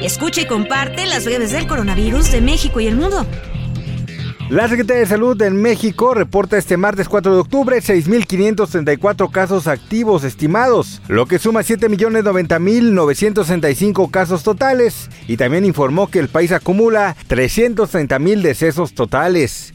Escucha y comparte las redes del coronavirus de México y el mundo. La Secretaría de Salud en México reporta este martes 4 de octubre 6.534 casos activos estimados, lo que suma 7.090.965 casos totales, y también informó que el país acumula 330.000 decesos totales.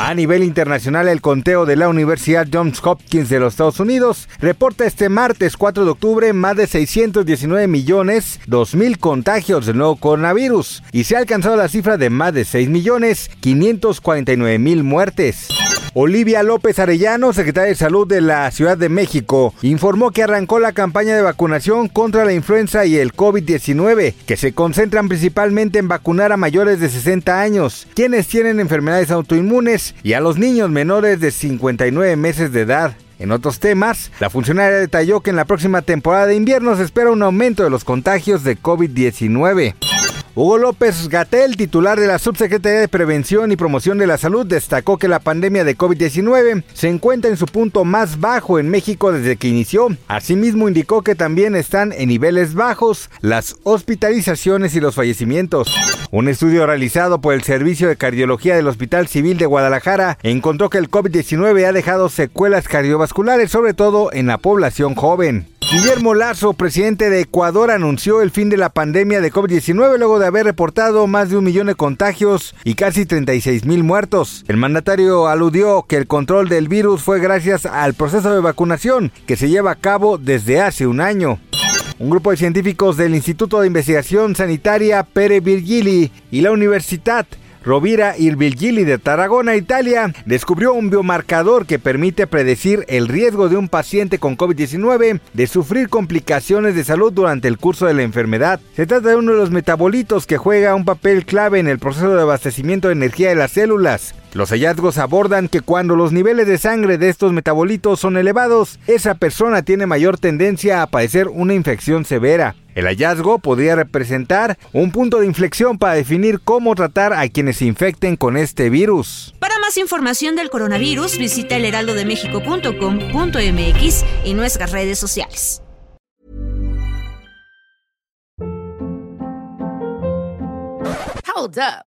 A nivel internacional, el conteo de la Universidad Johns Hopkins de los Estados Unidos reporta este martes 4 de octubre más de 619 millones 2 mil contagios del nuevo coronavirus y se ha alcanzado la cifra de más de 6 millones 549 mil muertes. Olivia López Arellano, secretaria de Salud de la Ciudad de México, informó que arrancó la campaña de vacunación contra la influenza y el COVID-19, que se concentran principalmente en vacunar a mayores de 60 años, quienes tienen enfermedades autoinmunes, y a los niños menores de 59 meses de edad. En otros temas, la funcionaria detalló que en la próxima temporada de invierno se espera un aumento de los contagios de COVID-19. Hugo López Gatel, titular de la Subsecretaría de Prevención y Promoción de la Salud, destacó que la pandemia de COVID-19 se encuentra en su punto más bajo en México desde que inició. Asimismo, indicó que también están en niveles bajos las hospitalizaciones y los fallecimientos. Un estudio realizado por el Servicio de Cardiología del Hospital Civil de Guadalajara encontró que el COVID-19 ha dejado secuelas cardiovasculares, sobre todo en la población joven. Guillermo Lazo, presidente de Ecuador, anunció el fin de la pandemia de COVID-19 luego de haber reportado más de un millón de contagios y casi 36 mil muertos. El mandatario aludió que el control del virus fue gracias al proceso de vacunación que se lleva a cabo desde hace un año. Un grupo de científicos del Instituto de Investigación Sanitaria Pere Virgili y la Universidad Rovira Virgili de Tarragona, Italia, descubrió un biomarcador que permite predecir el riesgo de un paciente con COVID-19 de sufrir complicaciones de salud durante el curso de la enfermedad. Se trata de uno de los metabolitos que juega un papel clave en el proceso de abastecimiento de energía de las células. Los hallazgos abordan que cuando los niveles de sangre de estos metabolitos son elevados, esa persona tiene mayor tendencia a padecer una infección severa. El hallazgo podría representar un punto de inflexión para definir cómo tratar a quienes se infecten con este virus. Para más información del coronavirus, visita elheraldodemexico.com.mx y nuestras redes sociales. Hold up.